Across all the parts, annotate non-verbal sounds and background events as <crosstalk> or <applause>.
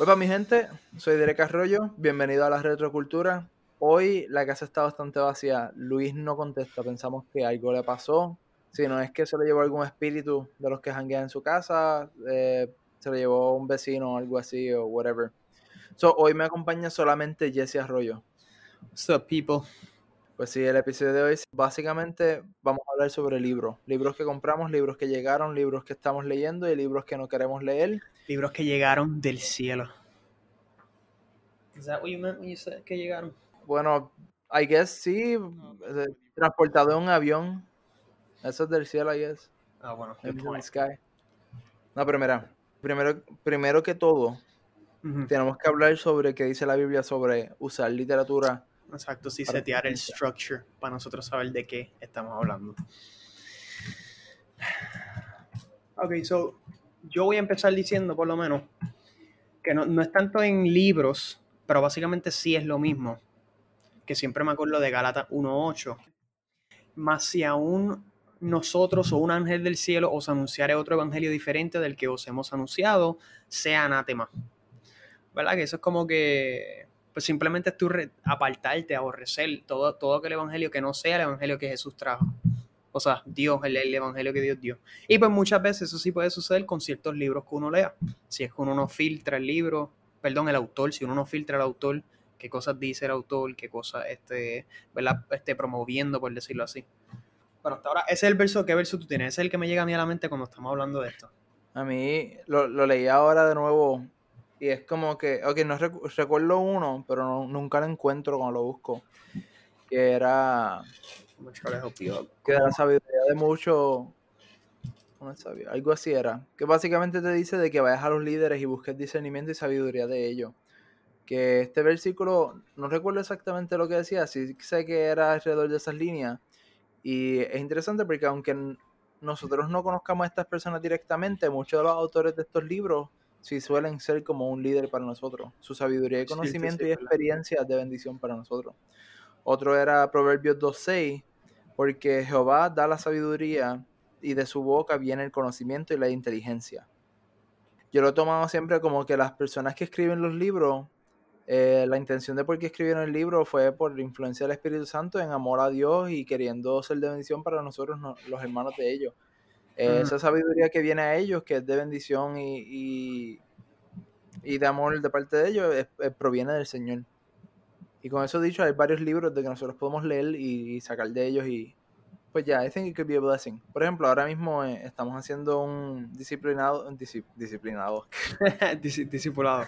Hola mi gente, soy Derek Arroyo, bienvenido a la Retrocultura. Hoy la casa está bastante vacía, Luis no contesta, pensamos que algo le pasó. Si no es que se le llevó algún espíritu de los que janguean en su casa, eh, se le llevó un vecino o algo así o whatever. So, hoy me acompaña solamente Jesse Arroyo. What's people? Pues sí, el episodio de hoy básicamente vamos a hablar sobre libros. Libros que compramos, libros que llegaron, libros que estamos leyendo y libros que no queremos leer. Libros que llegaron del cielo. Is that what you meant when you said que llegaron? Bueno, I guess sí, eh, transportado en un avión. Eso es del cielo, I guess. Ah, bueno. good sky. No, pero mira, primero, primero que todo, tenemos que hablar sobre qué dice la Biblia sobre usar literatura. Exacto, sí, Para setear el structure para nosotros saber de qué estamos hablando. Ok, so yo voy a empezar diciendo por lo menos que no, no es tanto en libros, pero básicamente sí es lo mismo. Que siempre me acuerdo de Galata 1.8. Más si aún nosotros o un ángel del cielo os anunciare otro evangelio diferente del que os hemos anunciado, sea anatema. ¿Verdad? Que eso es como que pues simplemente es tú apartarte, aborrecer todo, todo aquel evangelio que no sea el evangelio que Jesús trajo. O sea, Dios, el, el evangelio que Dios dio. Y pues muchas veces eso sí puede suceder con ciertos libros que uno lea. Si es que uno no filtra el libro, perdón, el autor, si uno no filtra el autor, qué cosas dice el autor, qué cosas este, esté promoviendo, por decirlo así. Bueno, hasta ahora, ese es el verso, ¿qué verso tú tienes? Ese es el que me llega a mí a la mente cuando estamos hablando de esto. A mí lo, lo leí ahora de nuevo y es como que, ok, no recu- recuerdo uno, pero no- nunca lo encuentro cuando lo busco. Que era, que era la sabiduría de mucho, ¿cómo es sabio? algo así era. Que básicamente te dice de que vayas a los líderes y busques discernimiento y sabiduría de ellos. Que este versículo, no recuerdo exactamente lo que decía, sí sé que era alrededor de esas líneas. Y es interesante porque aunque nosotros no conozcamos a estas personas directamente, muchos de los autores de estos libros sí suelen ser como un líder para nosotros. Su sabiduría y sí, conocimiento sí, y experiencia de bendición para nosotros. Otro era Proverbios 2.6, porque Jehová da la sabiduría y de su boca viene el conocimiento y la inteligencia. Yo lo he tomado siempre como que las personas que escriben los libros, eh, la intención de por qué escribieron el libro fue por influencia del Espíritu Santo en amor a Dios y queriendo ser de bendición para nosotros, no- los hermanos de ellos. Eh. Esa sabiduría que viene a ellos, que es de bendición y, y, y de amor de parte de ellos, es- es- proviene del Señor. Y con eso dicho, hay varios libros de que nosotros podemos leer y, y sacar de ellos y pues ya, I think it could be a blessing. Por ejemplo, ahora mismo eh, estamos haciendo un disciplinado, un disci- disciplinado. <laughs> Dis- Discipulado.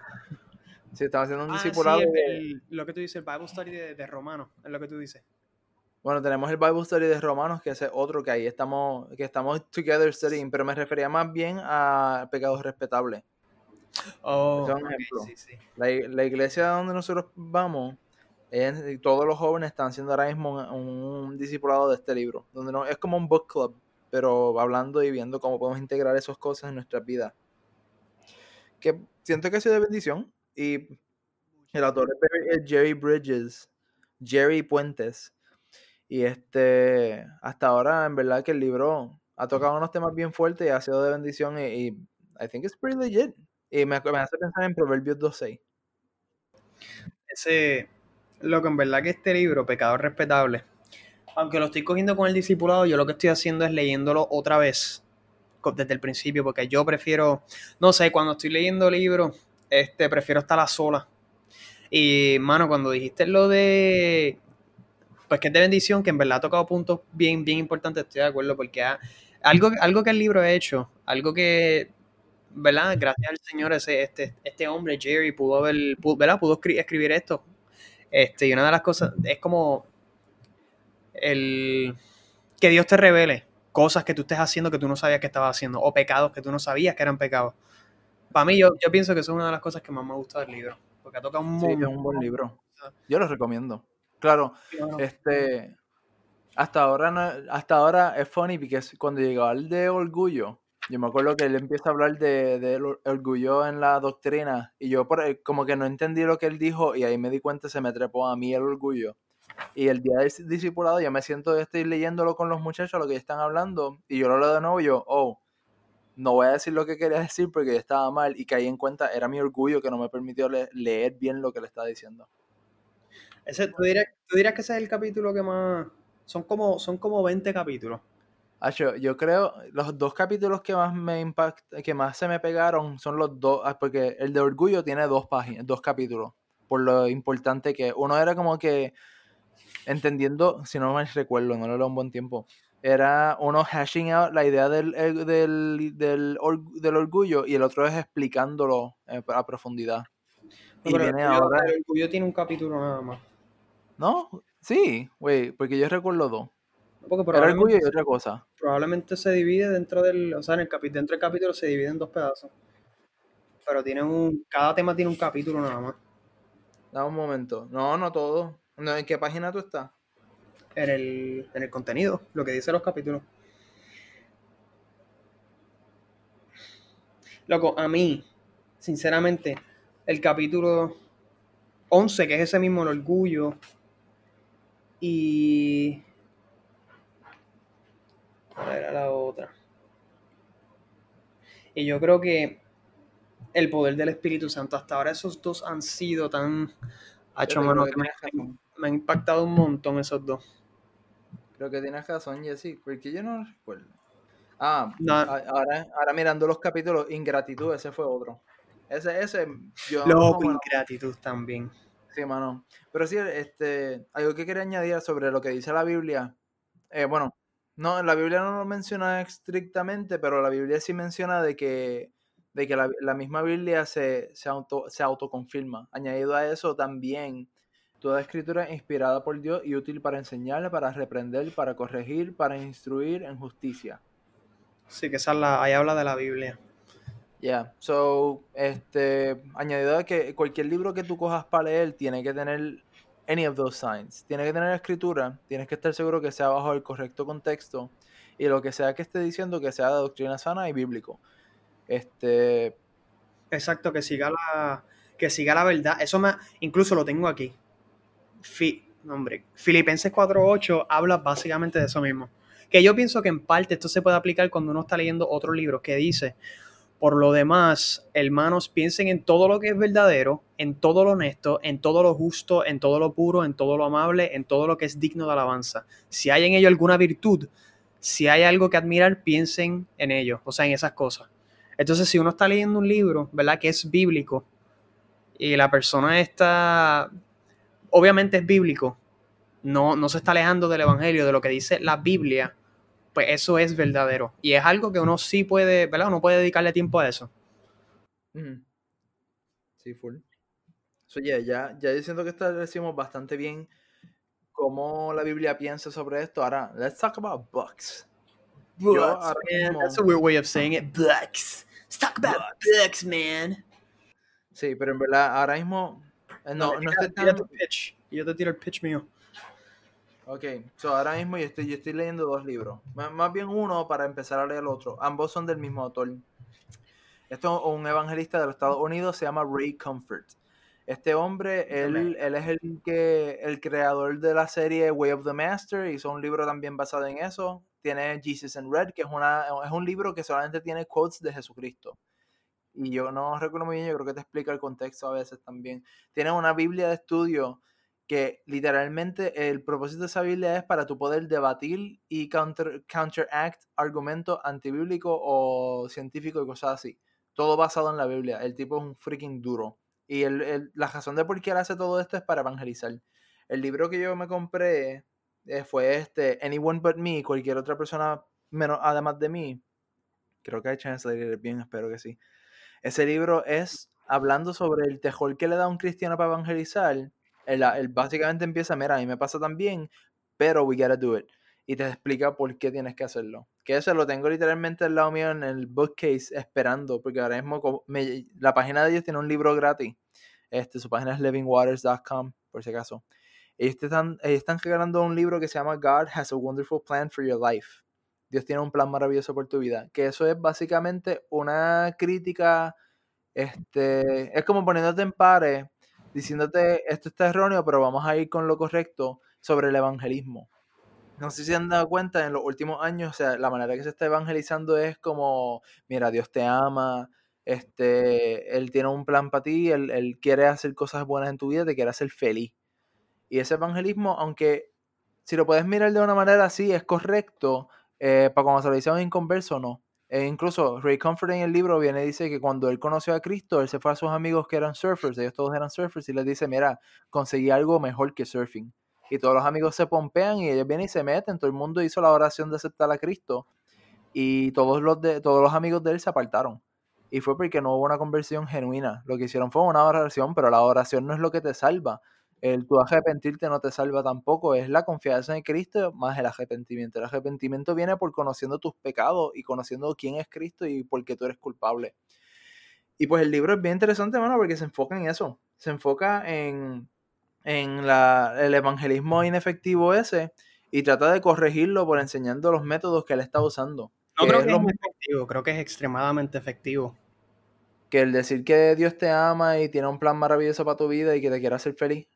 Sí, estamos haciendo un Ah, discipulado. sí, el- lo que tú dices, el Bible Study de, de Romano, es lo que tú dices. Bueno, tenemos el Bible Study de Romanos, que es otro que ahí estamos, que estamos together studying, pero me refería más bien a pecados respetables. Oh, es un ejemplo. sí, sí. La, iglesia donde nosotros vamos, es- todos los jóvenes están haciendo ahora mismo un, un discipulado de este libro, donde no, es como un book club, pero hablando y viendo cómo podemos integrar esas cosas en nuestras vidas. Que siento que ha sido de bendición, y el autor es Jerry Bridges, Jerry Puentes, y este, hasta ahora en verdad que el libro ha tocado unos temas bien fuertes y ha sido de bendición, y, I think it's pretty legit. Y me, hace pensar en Proverbios 2.6. Ese, lo que en verdad que este libro, Pecado Respetable, aunque lo estoy cogiendo con el discipulado, yo lo que estoy haciendo es leyéndolo otra vez, desde el principio, porque yo prefiero, no sé, cuando estoy leyendo libros, este, prefiero estar a sola. Y, mano, cuando dijiste lo de, pues que es de bendición, que en verdad ha tocado puntos bien, bien importantes, estoy de acuerdo, porque ha- algo, algo que el libro ha hecho, algo que, ¿verdad? Gracias al Señor, ese, este, este hombre, Jerry, pudo haber, pudo, ¿verdad? Pudo escri- escribir esto. Este, y una de las cosas es como el que Dios te revele cosas que tú estés haciendo que tú no sabías que estabas haciendo, o pecados que tú no sabías que eran pecados. Para mí, yo, yo pienso que eso es una de las cosas que más me gusta del libro, porque ha tocado un Sí, es un buen libro. Yo lo recomiendo. Claro, este hasta ahora no- hasta ahora es funny porque cuando llegó al de orgullo, yo me acuerdo que él empieza a hablar de, de el or- orgullo en la doctrina y yo por, eh, como que no entendí lo que él dijo y ahí me di cuenta se me trepó a mí el orgullo. Y el día del discipulado yo me siento, estoy leyéndolo con los muchachos, lo que están hablando, y yo lo leo de nuevo y yo, oh, no voy a decir lo que quería decir porque estaba mal y caí en cuenta, era mi orgullo que no me permitió leer bien lo que le estaba diciendo. Ese, ¿tú, dirías, ¿Tú dirías que ese es el capítulo que más... Son como, son como 20 capítulos. yo creo, los dos capítulos que más me impact, que más se me pegaron son los dos, ah, porque el de Orgullo tiene dos páginas, dos capítulos, por lo importante que uno era como que entendiendo, si no me recuerdo, no lo leo un buen tiempo, era uno hashing out la idea del, del, del, orgullo y el otro es explicándolo eh, a profundidad. y viene ahora... El orgullo tiene un capítulo nada más. ¿No? Sí, güey, porque yo recuerdo dos. Porque Era orgullo y otra cosa. Probablemente se divide dentro del, o sea, en el dentro del capítulo se divide en dos pedazos. Pero tiene un, cada tema tiene un capítulo nada más. Da un momento. No, no todo. ¿En qué página tú estás? En el, en el contenido, lo que dice los capítulos. Loco, a mí, sinceramente, el capítulo 11, que es ese mismo el orgullo, y... ¿Cuál era la otra? Y yo creo que el poder del Espíritu Santo, hasta ahora esos dos han sido tan... hecho mano que me, me han impactado un montón esos dos. Creo que tienes razón, Jesse, porque yo no recuerdo. Ah, ahora, ahora mirando los capítulos, Ingratitud, ese fue otro. Ese, ese, yo. Loco, Ingratitud también. Sí, mano. Pero sí, este, algo que quería añadir sobre lo que dice la Biblia. Eh, bueno, no, la Biblia no lo menciona estrictamente, pero la Biblia sí menciona de que, de que la, la misma Biblia se, se, auto, se autoconfirma. Añadido a eso también Toda escritura es inspirada por Dios y útil para enseñar, para reprender, para corregir, para instruir en justicia. Sí, que esa la, ahí habla de la Biblia. Yeah, so, este, añadido a que cualquier libro que tú cojas para leer tiene que tener any of those signs. Tiene que tener escritura, tienes que estar seguro que sea bajo el correcto contexto y lo que sea que esté diciendo que sea de doctrina sana y bíblico. Este, exacto, que siga la que siga la verdad. Eso me incluso lo tengo aquí. Fi, hombre, Filipenses 4.8 habla básicamente de eso mismo. Que yo pienso que en parte esto se puede aplicar cuando uno está leyendo otro libro que dice, por lo demás, hermanos, piensen en todo lo que es verdadero, en todo lo honesto, en todo lo justo, en todo lo puro, en todo lo amable, en todo lo que es digno de alabanza. Si hay en ello alguna virtud, si hay algo que admirar, piensen en ello, o sea, en esas cosas. Entonces, si uno está leyendo un libro, ¿verdad? Que es bíblico y la persona está obviamente es bíblico, no, no se está alejando del Evangelio, de lo que dice la Biblia, pues eso es verdadero. Y es algo que uno sí puede, ¿verdad? Uno puede dedicarle tiempo a eso. Sí, full. Oye, ya, ya diciendo que establecimos bastante bien cómo la Biblia piensa sobre esto. Ahora, let's talk about books. Books, man. That's a weird way of saying it. Books. Let's talk about books man. Sí, pero en verdad, ahora mismo eh, no, no, estoy tan... pitch. Y yo te tiro el pitch mío. Ok, so ahora mismo yo estoy, yo estoy leyendo dos libros. más bien uno para empezar a leer el otro. Ambos son del mismo autor. Esto es un evangelista de los Estados Unidos, se llama Ray Comfort. Este hombre, él, él, es el, que, el creador de la serie Way of the Master, hizo un libro también basado en eso. Tiene Jesus in Red, que es, una, es un libro que solamente tiene quotes de Jesucristo y yo no recuerdo muy bien, yo creo que te explica el contexto a veces también. Tiene una Biblia de estudio que literalmente el propósito de esa Biblia es para tu poder debatir y counter, counteract argumentos antibíblicos o científicos y cosas así. Todo basado en la Biblia. El tipo es un freaking duro. Y el, la razón de por qué él hace todo esto es para evangelizar. El libro que yo me compré eh, fue este, Anyone But Me, cualquier otra persona menos, además de mí. Creo que hay chance de bien, espero que sí. Ese libro es hablando sobre el tejol que le da un cristiano para evangelizar. Él, básicamente empieza, mira, a mí me pasa también, pero we gotta do it. Y te explica por qué tienes que hacerlo. Que eso lo tengo literalmente al lado mío en el bookcase esperando, porque ahora mismo la página de ellos tiene un libro gratis. Este, su página es livingwaters.com, por si acaso. Ellos están, ellos están regalando un libro que se llama God Has a Wonderful Plan for Your Life. Dios tiene un plan maravilloso por tu vida. Que eso es básicamente una crítica, este, es como poniéndote en pares, diciéndote esto está erróneo, pero vamos a ir con lo correcto sobre el evangelismo. no sé si han dado cuenta en los últimos años, o sea, la manera que se está evangelizando es como, mira, Dios te ama, este, Él tiene un plan para ti, él, él quiere hacer cosas buenas en tu vida, te quiere hacer feliz. Y ese evangelismo, aunque si lo puedes mirar de una manera así, es correcto, eh, para cuando se lo dice a un inconverso, no. E incluso Ray Comfort en el libro viene y dice que cuando él conoció a Cristo, él se fue a sus amigos que eran surfers, ellos todos eran surfers, y les dice, mira, conseguí algo mejor que surfing. Y todos los amigos se pompean y ellos vienen y se meten, todo el mundo hizo la oración de aceptar a Cristo. Y todos los, de, todos los amigos de él se apartaron. Y fue porque no hubo una conversión genuina. Lo que hicieron fue una oración, pero la oración no es lo que te salva el tu arrepentirte no te salva tampoco, es la confianza en Cristo más el arrepentimiento. El arrepentimiento viene por conociendo tus pecados y conociendo quién es Cristo y por qué tú eres culpable. Y pues el libro es bien interesante, hermano, porque se enfoca en eso. Se enfoca en, en la, el evangelismo inefectivo ese y trata de corregirlo por enseñando los métodos que él está usando. No creo que es efectivo, creo que es extremadamente efectivo. Que el decir que Dios te ama y tiene un plan maravilloso para tu vida y que te quiere hacer feliz.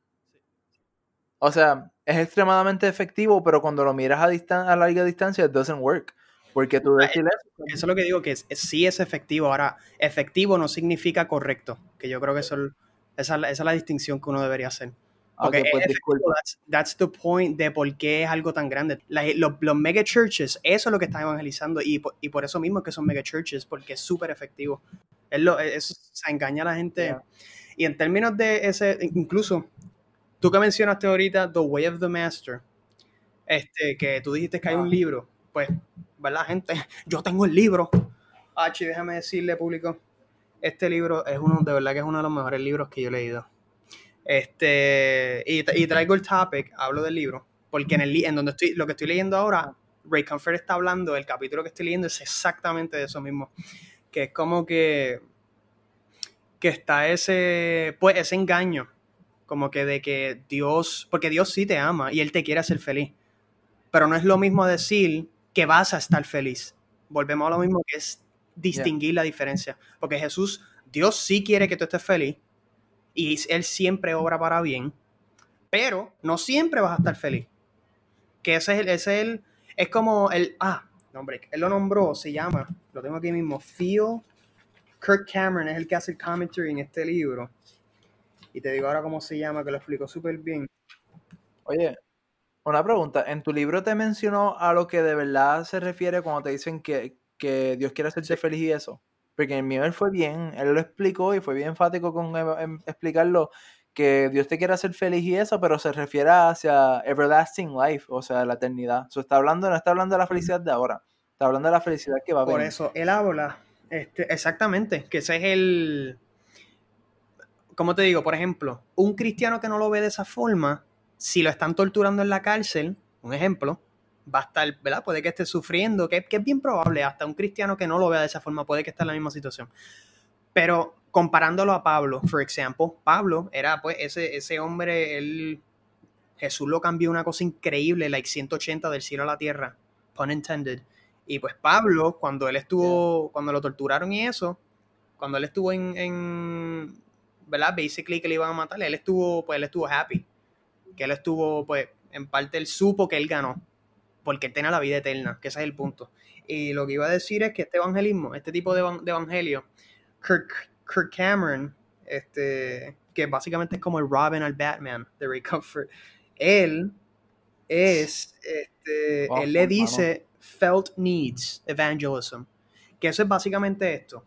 O sea, es extremadamente efectivo, pero cuando lo miras a, a larga distancia, it doesn't work. Porque tú decís eso. Eso es lo que digo, que sí es efectivo. Ahora, efectivo no significa correcto. Que yo creo que eso, esa, esa, es la distinción que uno debería hacer. Porque pues, that's, that's, the point de por qué es algo tan grande. los, los, mega churches, eso es lo que están evangelizando y, y por eso mismo es que son mega churches, porque es súper efectivo. Es lo, eso se engaña a la gente. Y en términos de ese, incluso Tú que mencionaste ahorita The Way of the Master, este, que tú dijiste que hay un libro, pues, ¿verdad, gente? <laughs> Yo tengo el libro. Ah, déjame decirle, público, este libro es uno, de verdad que es uno de los mejores libros que yo he leído. Este, y, y traigo el topic, hablo del libro, porque en, el, en donde estoy, lo que estoy leyendo ahora, Ray Comfort está hablando, el capítulo que estoy leyendo es exactamente de eso mismo, que es como que, que está ese, pues, ese engaño como que de que Dios, porque Dios sí te ama y Él te quiere hacer feliz. Pero no es lo mismo decir que vas a estar feliz. Volvemos a lo mismo que es distinguir la diferencia. Porque Jesús, Dios sí quiere que tú estés feliz y Él siempre obra para bien, pero no siempre vas a estar feliz. Que ese es el, ese es el, es como el, ah, nombre, él lo nombró, se llama, lo tengo aquí mismo, Phil Kirk Cameron es el que hace el commentary en este libro. Y te digo ahora cómo se llama, que lo explico súper bien. Oye, una pregunta. ¿En tu libro te mencionó a lo que de verdad se refiere cuando te dicen que, Dios quiere hacerte feliz y eso? Porque en mío él fue bien, él lo explicó y fue bien enfático con explicarlo, que Dios te quiere hacer feliz y eso, pero se refiere hacia everlasting life, o sea, la eternidad. So, está hablando, no está hablando de la felicidad de ahora, está hablando de la felicidad que va a venir. Por eso, él habla, este, exactamente, que ese es el, como te digo, por ejemplo, un cristiano que no lo ve de esa forma, si lo están torturando en la cárcel, un ejemplo, va a estar, ¿verdad? Puede que esté sufriendo, que, es bien probable, hasta un cristiano que no lo vea de esa forma puede que esté en la misma situación. Pero comparándolo a Pablo, por ejemplo, Pablo era pues ese, ese hombre, él, Jesús lo cambió una cosa increíble, like 180 del cielo a la tierra, pun intended. Y pues Pablo, cuando él estuvo, cuando lo torturaron y eso, cuando él estuvo en ¿verdad? Basically que le iban a matar, él estuvo, pues él estuvo happy. Que él estuvo, pues, en parte él supo que él ganó. Porque él tenía la vida eterna, que ese es el punto. Y lo que iba a decir es que este evangelismo, este tipo de, evangelio, Kirk, Cameron, este, que básicamente es como el Robin al Batman de Ray Comfort, él es, este, él le dice felt needs evangelism, que eso es básicamente esto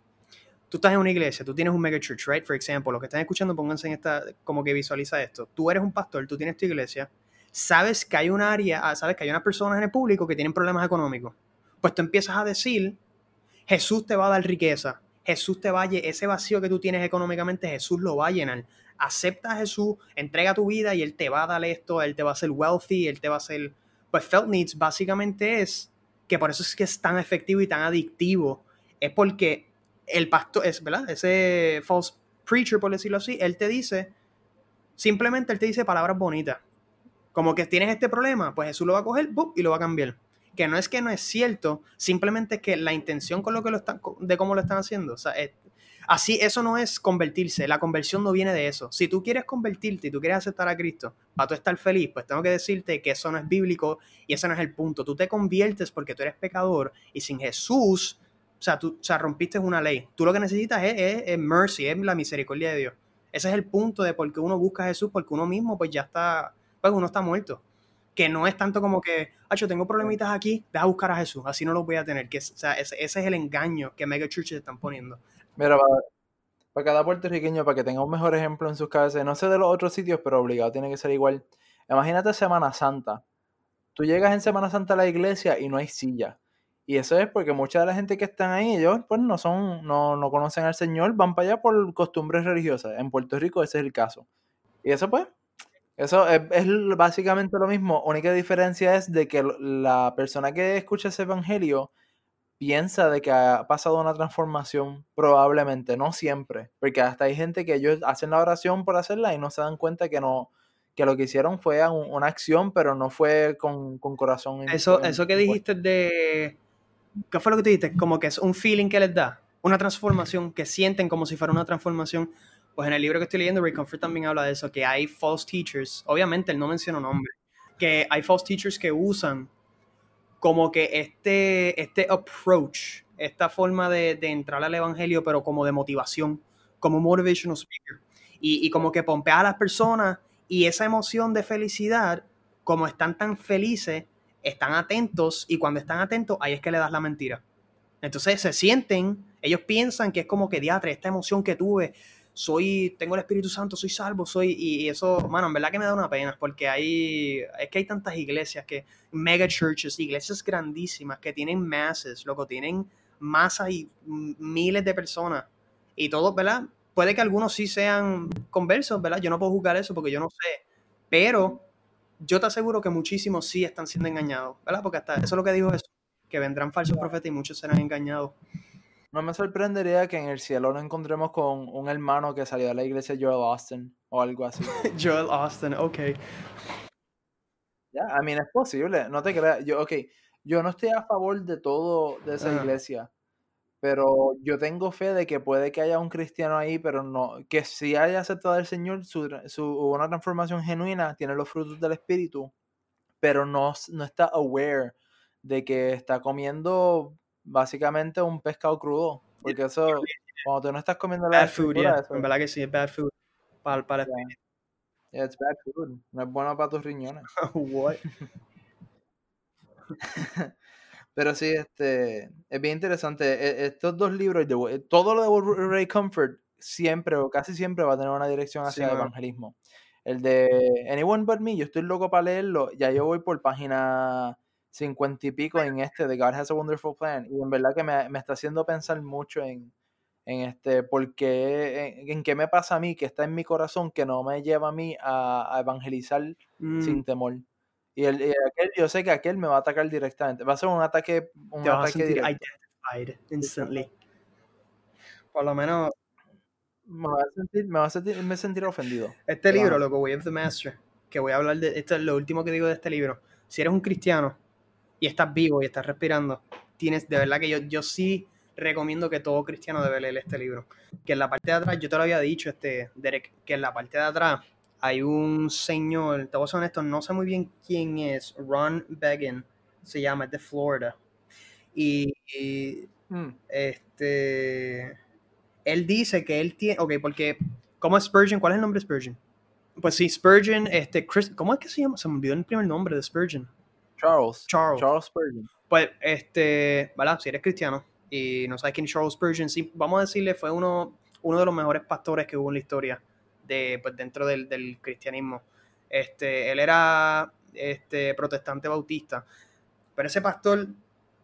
tú estás en una iglesia, tú tienes un mega church, right? For example, los que están escuchando, pónganse en esta, como que visualiza esto. Tú eres un pastor, tú tienes tu iglesia, sabes que hay un área, ah, sabes que hay unas personas en el público que tienen problemas económicos. Pues tú empiezas a decir, Jesús te va a dar riqueza, Jesús te va a ese vacío que tú tienes económicamente, Jesús lo va a llenar. Acepta a Jesús, entrega tu vida y Él te va a dar esto, Él te va a hacer wealthy, Él te va a hacer... Pues Felt Needs básicamente es que por eso es que es tan efectivo y tan adictivo, es porque el pastor, es, ¿verdad? Ese false preacher, por decirlo así, él te dice, simplemente él te dice palabras bonitas. Como que tienes este problema, pues Jesús lo va a coger y lo va a cambiar. Que no es que no es cierto, simplemente es que la intención con lo que lo están, de cómo lo están haciendo. O Así, eso no es convertirse. La conversión no viene de eso. Si tú quieres convertirte y tú quieres aceptar a Cristo para tú estar feliz, pues tengo que decirte que eso no es bíblico y ese no es el punto. Tú te conviertes porque tú eres pecador y sin Jesús, o sea, tú o sea, rompiste una ley. Tú lo que necesitas es, es, mercy, es la misericordia de Dios. Ese es el punto de por qué uno busca a Jesús, porque uno mismo pues ya está, pues uno está muerto. Que no es tanto como que, yo tengo problemitas aquí, deja buscar a Jesús, así no los voy a tener. Que, o sea, ese, ese es el engaño que mega churches están poniendo. Mira, para, cada puertorriqueño, para que tenga un mejor ejemplo en sus cabezas, no sé de los otros sitios, pero obligado tiene que ser igual. Imagínate Semana Santa. Tú llegas en Semana Santa a la iglesia y no hay silla. Y eso es porque mucha de la gente que están ahí, ellos pues no son, no, no conocen al Señor, van para allá por costumbres religiosas. En Puerto Rico ese es el caso. Y eso pues, eso es, es, básicamente lo mismo. Única diferencia es de que la persona que escucha ese evangelio piensa de que ha pasado una transformación, probablemente, no siempre, porque hasta hay gente que ellos hacen la oración por hacerla y no se dan cuenta que no que lo que hicieron fue una acción, pero no fue con, corazón. Eso, eso que dijiste de... ¿Qué fue lo que te dijiste? Como que es un feeling que les da, una transformación, que sienten como si fuera una transformación. Pues en el libro que estoy leyendo, Ray Comfort también habla de eso, que hay false teachers, obviamente él no menciona nombre, que hay false teachers que usan como que este, este approach, esta forma de, entrar al evangelio, pero como de motivación, como motivational speaker, y, y, como que pompea a las personas y esa emoción de felicidad, como están tan felices, están atentos y cuando están atentos, ahí es que le das la mentira. Entonces se sienten, ellos piensan que es como que diatre, esta emoción que tuve, soy, tengo el Espíritu Santo, soy salvo, soy, y eso, mano, en verdad que me da una pena, porque hay, es que hay tantas iglesias que, mega churches, iglesias grandísimas que tienen masses, loco, tienen masas y miles de personas, y todos, ¿verdad? Puede que algunos sí sean conversos, ¿verdad? Yo no puedo juzgar eso porque yo no sé, pero yo te aseguro que muchísimos sí están siendo engañados, ¿verdad? Porque hasta eso es lo que dijo Jesús, que vendrán falsos profetas y muchos serán engañados. No me sorprendería que en el cielo nos encontremos con un hermano que salió de la iglesia Joel Austin o algo así. <laughs> Joel Austin, ok. Ya, a mí es posible, no te creas. Yo, ok, yo no estoy a favor de todo de esa iglesia, pero yo tengo fe de que puede que haya un cristiano ahí, pero no, que si haya aceptado al Señor, su, su, una transformación genuina, tiene los frutos del Espíritu, pero no, no está aware de que está comiendo básicamente un pescado crudo. Porque eso, cuando tú no estás comiendo la bad food, En verdad que sí, es bad food. Para, para yeah. it's bad food. No es bueno para tus riñones. <laughs> What? <laughs> Pero sí, este, es bien interesante. E, estos dos libros, todo lo de Ray Comfort, siempre o casi siempre va a tener una dirección hacia el evangelismo. El de Anyone But Me, yo estoy loco para leerlo. Ya yo voy por página cincuenta y pico en este de God Has a Wonderful Plan. Y en verdad que me, me está haciendo pensar mucho en, en este, porque en, qué me pasa a mí, que está en mi corazón, que no me lleva a mí a, evangelizar sin mm. temor. Y, el, aquel, yo sé que aquel me va a atacar directamente. Va a ser un ataque, un Te ataque directo. instantly. Por lo menos. Me va a sentir, me va a sentir, me sentir ofendido. Este libro, loco, Way of the Master, que voy a hablar de, esto es lo último que digo de este libro. Si eres un cristiano, y estás vivo y estás respirando, tienes, de verdad que yo, yo sí recomiendo que todo cristiano debe leer este libro. Que en la parte de atrás, yo te lo había dicho, este, Derek, que en la parte de atrás hay un señor, te voy a ser honesto, no sé muy bien quién es, Ron Began, se llama, es de Florida. Y, hmm. este, él dice que él tiene, ok, porque, ¿cómo es Spurgeon? ¿Cuál es el nombre de Spurgeon? Pues sí, Spurgeon, este, Chris, ¿cómo es que se llama? Se me olvidó el primer nombre de Spurgeon. Charles. Charles. Charles Spurgeon. Pues, este, ¿verdad? Si eres cristiano y no sabes quién es Charles Spurgeon, sí, vamos a decirle, fue uno, uno de los mejores pastores que hubo en la historia de, pues, dentro del, del cristianismo. Este, él era este, protestante bautista, pero ese pastor,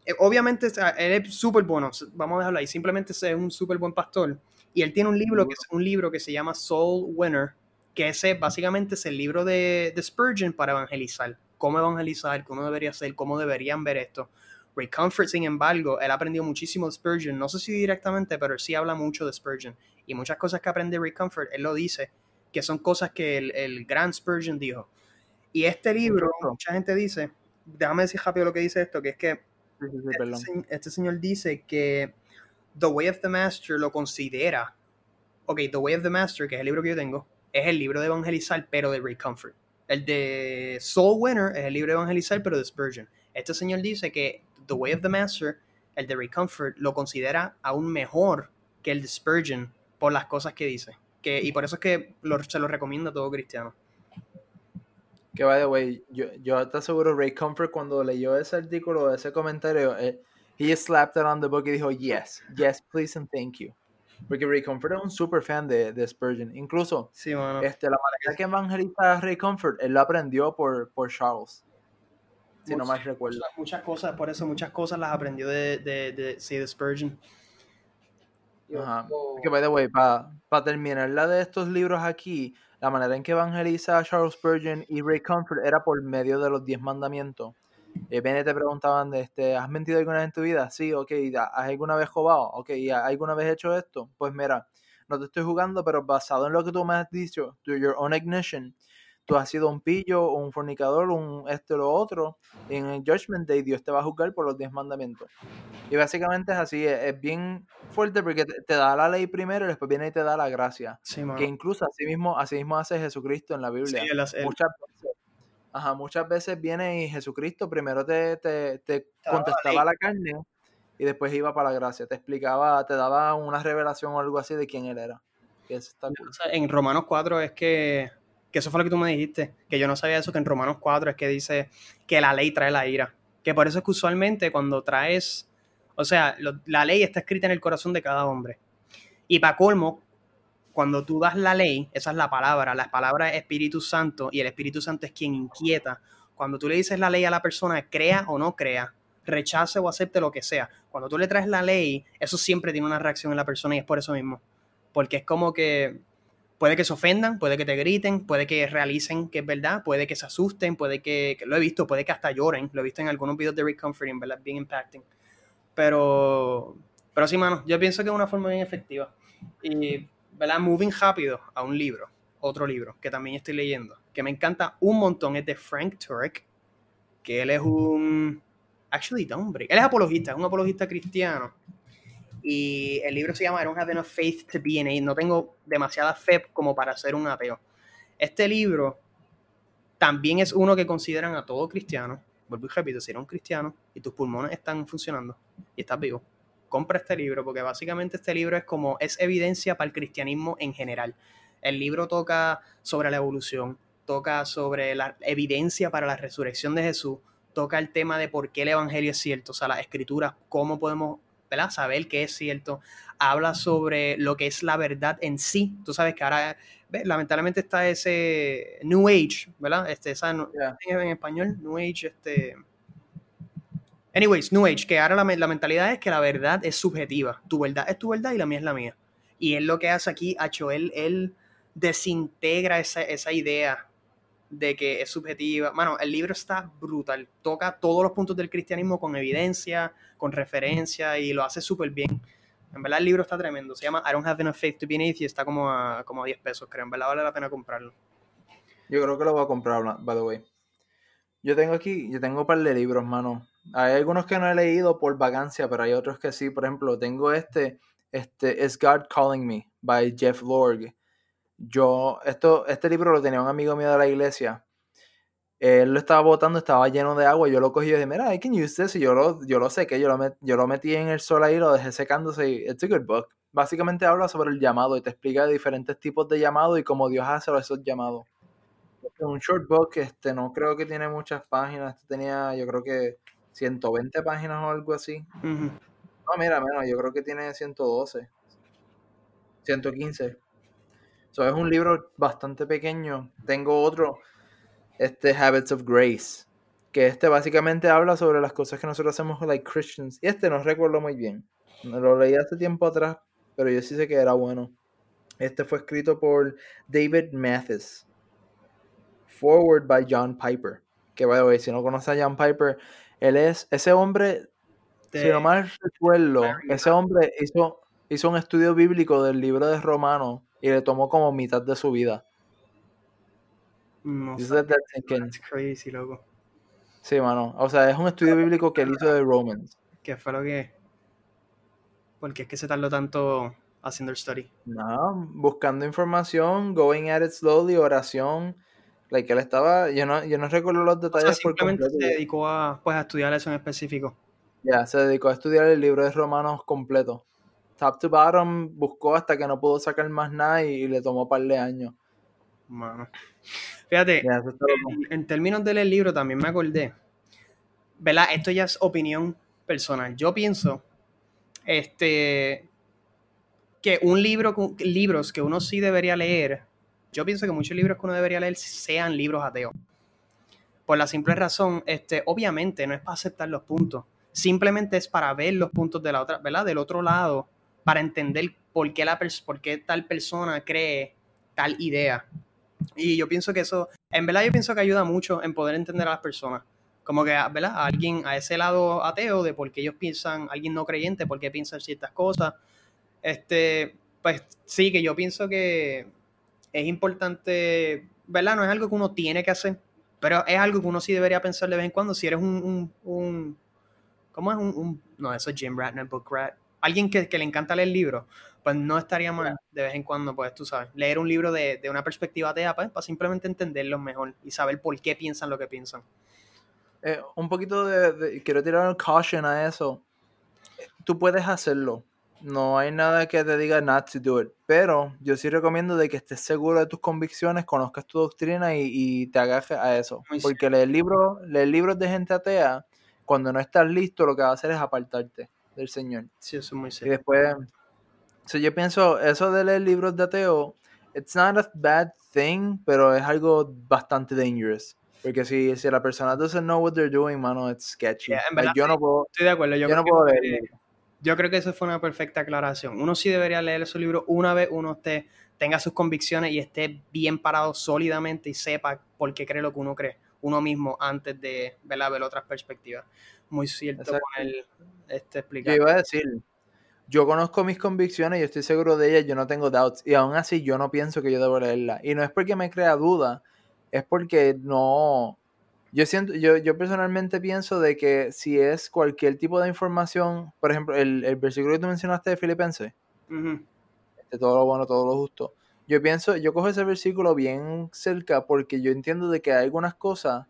eh, obviamente, él es súper bueno, vamos a dejarlo ahí, simplemente es un súper buen pastor. Y él tiene un libro, que es un libro que se llama Soul Winner, que ese básicamente es el libro de, de Spurgeon para evangelizar cómo evangelizar, cómo debería ser, cómo deberían ver esto. Ray Comfort, sin embargo, él aprendió muchísimo de Spurgeon, no sé si directamente, pero sí habla mucho de Spurgeon. Y muchas cosas que aprende Ray Comfort, él lo dice, que son cosas que el, gran Spurgeon dijo. Y este libro, mucha gente dice, déjame decir rápido lo que dice esto, que es que este, este, señor dice que The Way of the Master lo considera. Ok, The Way of the Master, que es el libro que yo tengo, es el libro de evangelizar, pero de Ray Comfort. El de Soul Winner es el libro de evangelizar, pero de Spurgeon. Este señor dice que The Way of the Master, el de Ray Comfort, lo considera aún mejor que el de Spurgeon por las cosas que dice. Que, y por eso es que se lo recomiendo a todo cristiano. Que by the way, yo, yo te aseguro, Ray Comfort cuando leyó ese artículo, ese comentario, eh, he slapped it on the book y dijo, yes, yes, please and thank you. Porque Ray Comfort es un super fan de, de Spurgeon. Incluso, sí, bueno. este, la manera que evangeliza Ray Comfort, él lo aprendió por, por Charles. Si no mal recuerdo. Muchas, cosas, por eso muchas cosas las aprendió de, de, de, de Spurgeon. Ajá. Que, by the way, para terminar la de estos libros aquí, la manera en que evangeliza Charles Spurgeon y Ray Comfort era por medio de los diez mandamientos. Eh, te preguntaban, este, ¿has mentido alguna vez en tu vida? Sí, ok, ¿has alguna vez robado? Ok, ¿has alguna vez hecho esto? Pues mira, no te estoy jugando, pero basado en lo que tú me has dicho, to your own ignition, tú has sido un pillo, un fornicador, un esto o lo otro, en el Judgment Day Dios te va a juzgar por los diez mandamientos. Y básicamente es así, es, bien fuerte porque te, da la ley primero y después viene y te da la gracia. que incluso así mismo, así mismo hace Jesucristo en la Biblia. muchas, veces, ajá, muchas veces viene y Jesucristo primero te, te, te contestaba la carne y después iba para la gracia, te explicaba, te daba una revelación o algo así de quién él era. en Romanos 4 es que que eso fue lo que tú me dijiste, que yo no sabía eso, que en Romanos 4 es que dice que la ley trae la ira. Que por eso es que usualmente cuando traes, o sea, la ley está escrita en el corazón de cada hombre. Y para colmo, cuando tú das la ley, esa es la palabra, la palabra es Espíritu Santo y el Espíritu Santo es quien inquieta. Cuando tú le dices la ley a la persona, crea o no crea, rechace o acepte lo que sea. Cuando tú le traes la ley, eso siempre tiene una reacción en la persona y es por eso mismo. Porque es como que puede que se ofendan, puede que te griten, puede que realicen que es verdad, puede que se asusten, puede que, lo he visto, puede que hasta lloren, lo he visto en algunos videos de Rick Comforting, ¿verdad? Bien impacting. Pero, pero sí, mano, yo pienso que es una forma bien efectiva. Y, ¿verdad? Moving rápido a un libro, otro libro que también estoy leyendo, que me encanta un montón, es de Frank Turek, que él es un... Actually, hombre, él es apologista, es un apologista cristiano y el libro se llama I don't have enough faith to be an No tengo demasiada fe como para ser un ateo. Este libro también es uno que consideran a todo cristiano. Vuelvo y repito, si eres un cristiano y tus pulmones están funcionando y estás vivo, compra este libro porque básicamente este libro es como es evidencia para el cristianismo en general. El libro toca sobre la evolución, toca sobre la evidencia para la resurrección de Jesús, toca el tema de por qué el evangelio es cierto, o sea, las escrituras, cómo podemos Saber que es cierto. Habla sobre lo que es la verdad en sí. Tú sabes que ahora, lamentablemente está ese New Age, ¿verdad? Este, esa, en español, New Age, este... Anyways, New Age, que ahora la, mentalidad es que la verdad es subjetiva. Tu verdad es tu verdad y la mía es la mía. Y él lo que hace aquí, hecho él, él desintegra esa, esa idea de que es subjetiva. Bueno, el libro está brutal. Toca todos los puntos del cristianismo con evidencia, con referencia y lo hace súper bien. En verdad el libro está tremendo. Se llama I Don't Have Enough Faith to Be an Atheist y está como a, como a 10 pesos, creo. En verdad vale la pena comprarlo. Yo creo que lo voy a comprar, by the way. Yo tengo aquí, yo tengo un par de libros, mano. Hay algunos que no he leído por vacancia, pero hay otros que sí. Por ejemplo, tengo este, este, Is God Calling Me, by Jeff Lorg yo, esto, este libro lo tenía un amigo mío de la iglesia. Él lo estaba botando, estaba lleno de agua. Yo lo cogí y dije, mira, I can use this. Y yo lo, yo lo sequé, yo lo, yo lo metí en el sol ahí, lo dejé secándose. Y it's a good book. Básicamente habla sobre el llamado y te explica diferentes tipos de llamado y cómo Dios hace esos llamados. Es un short book, este, no creo que tiene muchas páginas. Este tenía, yo creo que 120 páginas o algo así. No, mira, menos, yo creo que tiene 112. 115 es un libro bastante pequeño. Tengo otro, este Habits of Grace, que este básicamente habla sobre las cosas que nosotros hacemos like Christians. Y este no recuerdo muy bien. Lo leí hace tiempo atrás, pero yo sí sé que era bueno. Este fue escrito por David Mathis. Forward by John Piper. Que by the way, si no conoce a John Piper, él es ese hombre, si no mal recuerdo, ese hombre hizo, hizo un estudio bíblico del libro de Romanos y le tomó como mitad de su vida. No sé. crazy, loco. Sí, mano. O sea, es un estudio bíblico que él hizo de Romans. ¿Qué fue lo que? ¿Por qué es que se tardó tanto haciendo el study? No, buscando información, going at it slowly, oración. Like él estaba, yo no, yo no recuerdo los detalles. simplemente se dedicó a, pues, a estudiar eso en específico. Ya, se dedicó a estudiar el libro de Romanos completo. Top to bottom, buscó hasta que no pudo sacar más nada y, le tomó un par de años. Fíjate, en, términos del libro también me acordé. ¿Verdad? Esto ya es opinión personal. Yo pienso este, que un libro, libros que uno sí debería leer, yo pienso que muchos libros que uno debería leer sean libros ateos. Por la simple razón, este, obviamente no es para aceptar los puntos, simplemente es para ver los puntos de la otra, ¿verdad? Del otro lado, para entender por qué, la por qué tal persona cree tal idea. Y yo pienso que eso, en verdad yo pienso que ayuda mucho en poder entender a las personas. Como que, ¿verdad? A alguien, a ese lado ateo de por qué ellos piensan, alguien no creyente, por qué piensan ciertas cosas. Este, pues sí, que yo pienso que es importante, ¿verdad? No es algo que uno tiene que hacer, pero es algo que uno sí debería pensar de vez en cuando. Si eres un, un, ¿cómo es? Un, no, eso es Jim Ratner, Book Rat. Alguien que, le encanta leer libros, pues no estaría mal de vez en cuando, pues tú sabes, leer un libro de, una perspectiva atea, pues, para simplemente entenderlos mejor y saber por qué piensan lo que piensan. Eh, un poquito de, quiero tirar un caution a eso. Tú puedes hacerlo. No hay nada que te diga not to do it. Pero yo sí recomiendo de que estés seguro de tus convicciones, conozcas tu doctrina y, te agajes a eso. Porque leer libros, leer libros de gente atea, cuando no estás listo, lo que va a hacer es apartarte del Señor. Sí, eso es muy serio. Y después, yo pienso, eso de leer libros de ateo, it's not a bad thing, pero es algo bastante dangerous. Porque si, si la persona doesn't know what they're doing, mano, it's sketchy. yo no puedo. Estoy de acuerdo. Yo, no puedo leer. Yo creo que eso fue una perfecta aclaración. Uno sí debería leer esos libros una vez uno esté, tenga sus convicciones y esté bien parado sólidamente y sepa por qué cree lo que uno cree uno mismo antes de ver otras perspectivas. Muy cierto con el este, explicar. Yo iba a decir, yo conozco mis convicciones y estoy seguro de ellas, yo no tengo doubts. Y aún así yo no pienso que yo debo leerla. Y no es porque me crea duda, es porque no. Yo siento, yo, yo personalmente pienso de que si es cualquier tipo de información, por ejemplo, el, el versículo que tú mencionaste de Filipenses, de todo lo bueno, todo lo justo. Yo pienso, yo cojo ese versículo bien cerca porque yo entiendo de que hay algunas cosas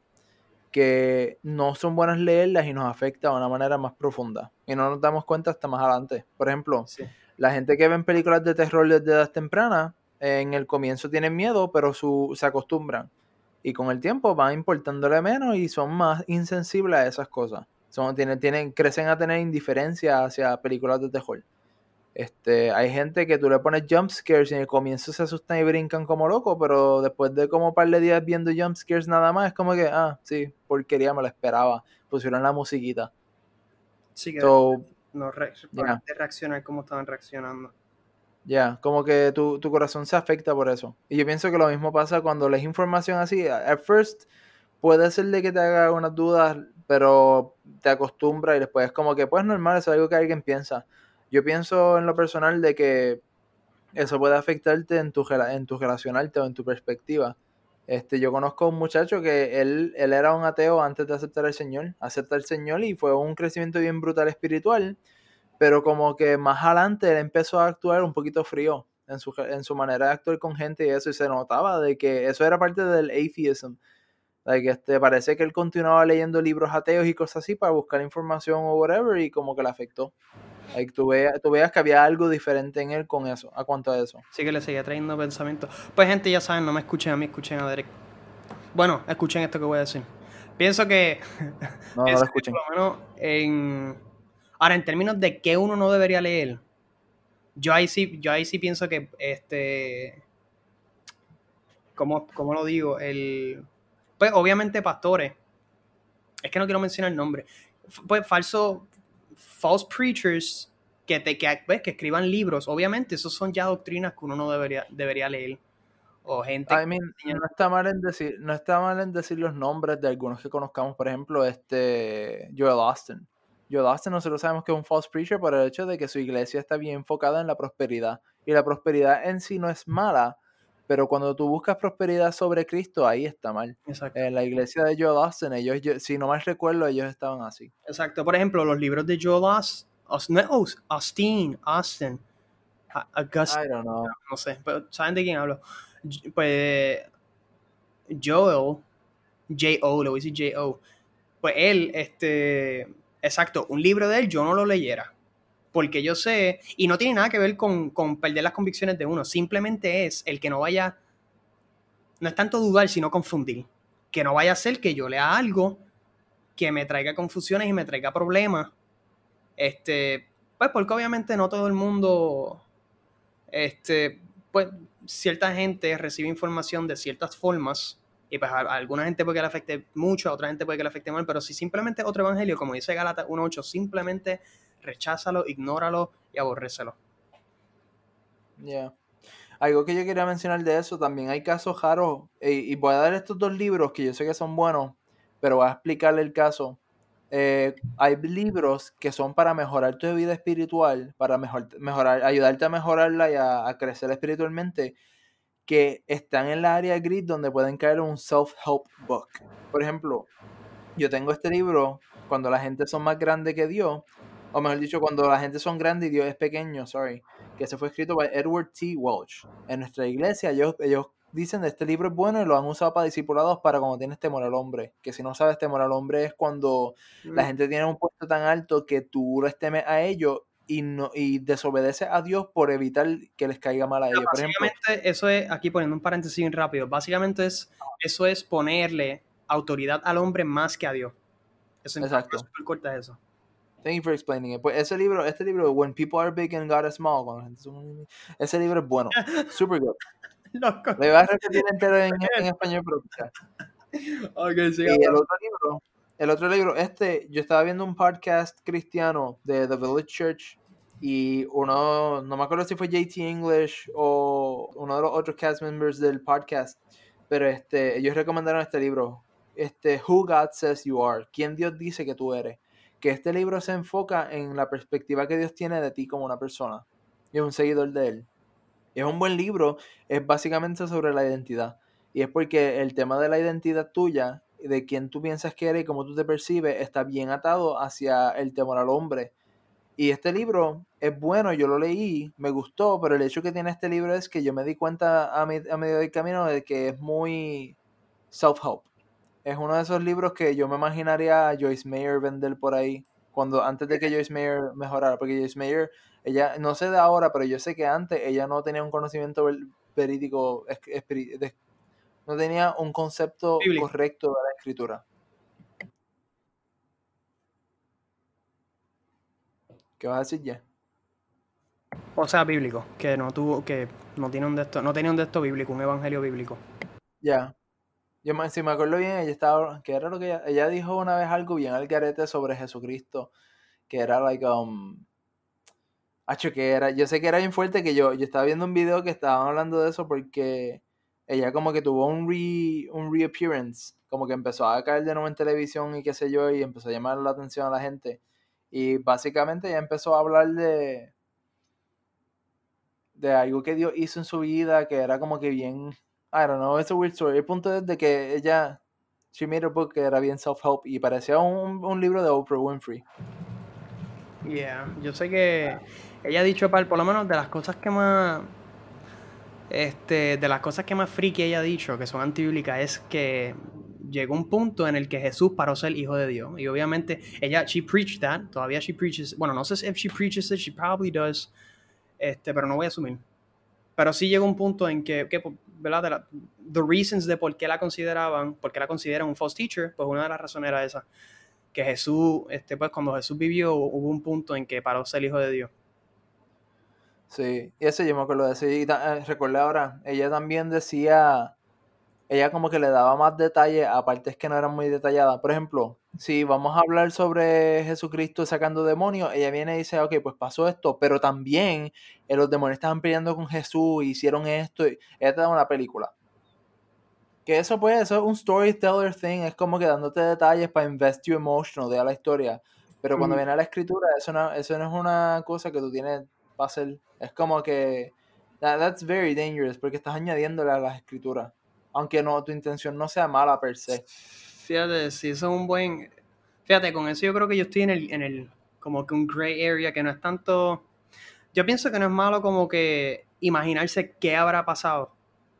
que no son buenas leerlas y nos afecta de una manera más profunda. Y no nos damos cuenta hasta más adelante. Por ejemplo, la gente que ve películas de terror desde edad temprana, en el comienzo tienen miedo, pero su, se acostumbran y con el tiempo van importándole menos y son más insensibles a esas cosas. Son, tienen, tienen, crecen a tener indiferencia hacia películas de terror. Este, hay gente que tú le pones jump scares y en el comienzo se asustan y brincan como locos, pero después de como un par de días viendo jump scares nada más, es como que, ah, sí, porquería, me lo esperaba. Pusieron la musiquita. Sí, que no reaccionar como estaban reaccionando. Ya, como que tu, corazón se afecta por eso. Y yo pienso que lo mismo pasa cuando lees información así. At first, puede ser de que te haga unas dudas, pero te acostumbra y después es como que, pues normal, es algo que alguien piensa. Yo pienso en lo personal de que eso puede afectarte en tu, en tu relacionarte o en tu perspectiva. Este, yo conozco a un muchacho que él, él era un ateo antes de aceptar al Señor, aceptar al Señor y fue un crecimiento bien brutal espiritual pero como que más adelante él empezó a actuar un poquito frío en su, en su manera de actuar con gente y eso, y se notaba de que eso era parte del atheism. Que este, parece que él continuaba leyendo libros ateos y cosas así para buscar información o whatever, y como que le afectó. Like, tú, veas, tú veas que había algo diferente en él con eso, a cuanto a eso. Sí que le seguía trayendo pensamientos. Pues gente, ya saben, no me escuchen a mí, escuchen a Derek. Bueno, escuchen esto que voy a decir. Pienso que... No, no lo <laughs> escuchen. Por lo menos en Ahora, en términos de qué uno no debería leer, yo ahí sí, yo ahí sí pienso que este. ¿Cómo, lo digo? El. Pues obviamente pastores. Es que no quiero mencionar el nombre. Pues falso. False preachers que, te, que, pues, que escriban libros. Obviamente, esos son ya doctrinas que uno no debería, debería leer. O gente. no, está mal en decir, no está mal en decir los nombres de algunos que conozcamos. Por ejemplo, este Joel Austin. Joe Austin nosotros sabemos que es un false preacher por el hecho de que su iglesia está bien enfocada en la prosperidad. Y la prosperidad en sí no es mala, pero cuando tú buscas prosperidad sobre Cristo, ahí está mal. En la iglesia de Joe Austin, ellos, si no mal recuerdo, ellos estaban así. Exacto. Por ejemplo, los libros de Joe Austin, Austin, Austin, Augustine, I don't know. no sé, pero ¿saben de quién hablo? Pues Joel, J.O., lo voy a decir J.O., pues él, este, exacto, un libro de él yo no lo leyera. Porque yo sé, y no tiene nada que ver con, con perder las convicciones de uno, simplemente es el que no vaya, no es tanto dudar, sino confundir. Que no vaya a ser que yo lea algo que me traiga confusiones y me traiga problemas. Este, pues porque obviamente no todo el mundo, este, pues cierta gente recibe información de ciertas formas y pues a, alguna gente puede que le afecte mucho, a otra gente puede que le afecte mal, pero si simplemente otro evangelio, como dice Galata 1.8, simplemente recházalo, ignóralo y aborrécelo. Ya. Algo que yo quería mencionar de eso, también hay casos raros, y, voy a dar estos dos libros que yo sé que son buenos, pero voy a explicarle el caso. Eh, hay libros que son para mejorar tu vida espiritual, para mejor, mejorar, ayudarte a mejorarla y a, a crecer espiritualmente, que están en la área gris donde pueden caer un self-help book. Por ejemplo, yo tengo este libro, Cuando la gente son más grande que Dios, o mejor dicho, Cuando la gente son grande y Dios es pequeño, sorry, que se fue escrito por Edward T. Welch. En nuestra iglesia ellos, ellos dicen este libro es bueno y lo han usado para discipulados para cuando tienes temor al hombre. Que si no sabes, temor al hombre es cuando la mm. gente tiene un puesto tan alto que tú les temes a ellos y, no, y desobedece a Dios por evitar que les caiga mal a ellos. básicamente, eso es, aquí poniendo un paréntesis rápido, básicamente es, eso es ponerle autoridad al hombre más que a Dios. Eso Exacto. Súper corta eso. Thank you for explaining it. Pues ese libro, este libro, When People Are Big and God is Small, ese libro es bueno. <laughs> Super good. Loco. Le voy a repetir entero en, en español, pero... Okay, sí, y el otro libro el otro libro, este, yo estaba viendo un podcast cristiano de The Village Church y uno, no me acuerdo si fue JT English o uno de los otros cast members del podcast, pero este, ellos recomendaron este libro, este Who God Says You Are, quién Dios dice que tú eres, que este libro se enfoca en la perspectiva que Dios tiene de ti como una persona y un seguidor de él. es un buen libro, es básicamente sobre la identidad. Y es porque el tema de la identidad tuya de quién tú piensas que eres y cómo tú te percibes está bien atado hacia el temor al hombre. Y este libro es bueno, yo lo leí, me gustó, pero el hecho que tiene este libro es que yo me di cuenta a, medio del camino de que es muy self-help. Es uno de esos libros que yo me imaginaría a Joyce Mayer vender por ahí, cuando antes de que Joyce Mayer mejorara, porque Joyce Mayer, ella, no sé de ahora, pero yo sé que antes ella no tenía un conocimiento verídico, no tenía un concepto correcto de la escritura. ¿Qué vas a decir ya? O sea, bíblico, que no tuvo, que no tiene un texto, no tenía un texto bíblico, un evangelio bíblico. Ya. Yo me, si me acuerdo bien, ella estaba, que era lo que ella, ella dijo una vez algo bien al garete sobre Jesucristo, que era like um que era, yo sé que era bien fuerte que yo, yo estaba viendo un video que estaban hablando de eso porque ella como que tuvo un, re, un reappearance, como que empezó a caer de nuevo en televisión y qué sé yo, y empezó a llamar la atención a la gente. Y básicamente ella empezó a hablar de, de algo que Dios hizo en su vida, que era como que bien, I don't know, es a weird story. El punto es de que ella, she made a book que era bien self-help y parecía un, libro de Oprah Winfrey. Yeah, yo sé que ella ha dicho, por lo menos de las cosas que más este, de las cosas que más friki ella ha dicho, que son antibíblicas, es que llegó un punto en el que Jesús paró ser hijo de Dios. Y obviamente ella, she preached that, todavía she preaches, bueno, no sé si she preaches it, she probably does, este, pero no voy a asumir. Pero sí llegó un punto en que, que ¿verdad? la, the reasons de por qué la consideraban, por qué la consideran un false teacher, pues una de las razones era esa. Que Jesús, este, pues cuando Jesús vivió, hubo un punto en que paró ser hijo de Dios. Sí, y eso yo me acuerdo de eso. Y eh, recordé ahora, ella también decía, ella como que le daba más detalle a partes que no eran muy detalladas. Por ejemplo, si vamos a hablar sobre Jesucristo sacando demonios, ella viene y dice, ok, pues pasó esto, pero también eh, los demonios estaban peleando con Jesús, hicieron esto, y ella te da una película. Que eso pues, eso es un storyteller thing, es como que dándote detalles para invest you emotional de la historia. Pero cuando viene a la escritura, eso no, eso no es una cosa que tú tienes para hacer es como que that's very dangerous porque estás añadiéndole a las escrituras. Aunque no, tu intención no sea mala per se. Fíjate, si eso es un buen. Fíjate, con eso yo creo que yo estoy en el, en el como que un gray area que no es tanto... Yo pienso que no es malo como que imaginarse qué habrá pasado.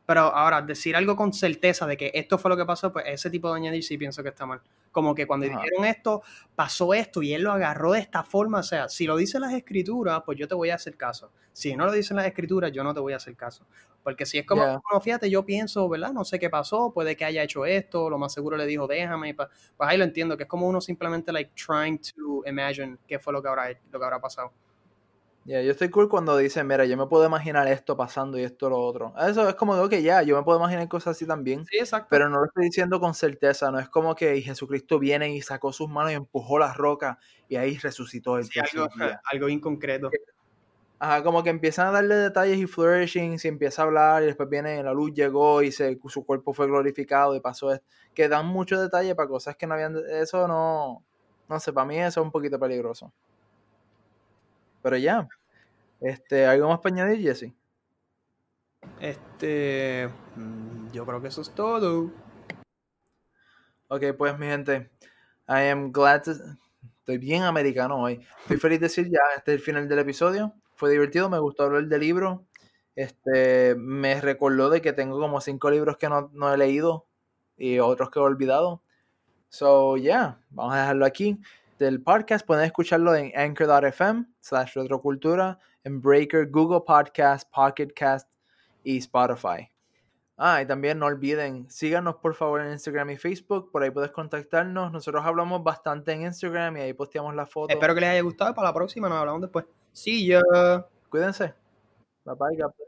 Pero ahora, decir algo con certeza de que esto fue lo que pasó, pues ese tipo de añadir sí pienso que está mal. Como que cuando dijeron esto, pasó esto y él lo agarró de esta forma. O sea, si lo dicen las escrituras, pues yo te voy a hacer caso. Si no lo dicen las escrituras, yo no te voy a hacer caso. Porque si es como, no, fíjate, yo pienso, ¿verdad? No sé qué pasó, puede que haya hecho esto, lo más seguro le dijo, déjame. Pues ahí lo entiendo, que es como uno simplemente, like, trying to imagine qué fue lo que habrá, lo que habrá pasado. Yeah, yo estoy cool cuando dicen, mira, yo me puedo imaginar esto pasando y esto lo otro. Eso es como, que ya, yo me puedo imaginar cosas así también. Sí, exacto. Pero no lo estoy diciendo con certeza, no es como que Jesucristo viene y sacó sus manos y empujó las rocas y ahí resucitó el sí, algo, algo, inconcreto. Ajá, como que empiezan a darle detalles y flourishing, si empieza a hablar y después viene, la luz llegó y se, su cuerpo fue glorificado y pasó esto. Que dan mucho detalle para cosas que no habían, eso no, no sé, para mí eso es un poquito peligroso. Pero ya. Este, ¿Algo más para añadir, Jesse? Este. Mm, yo creo que eso es todo. Ok, pues mi gente. I am glad to... Estoy bien americano hoy. Estoy feliz de decir ya, este es el final del episodio. Fue divertido, me gustó hablar del libro. Este, me recordó de que tengo como cinco libros que no, no he leído y otros que he olvidado. So, yeah, vamos a dejarlo aquí del podcast pueden escucharlo en anchor.fm slash retrocultura, en Breaker, Google Podcast, Pocket Cast y Spotify. Ah, y también no olviden, síganos por favor en Instagram y Facebook, por ahí puedes contactarnos. Nosotros hablamos bastante en Instagram y ahí posteamos la foto. Espero que les haya gustado para la próxima nos hablamos después. Sí, ya. Cuídense. Bye bye,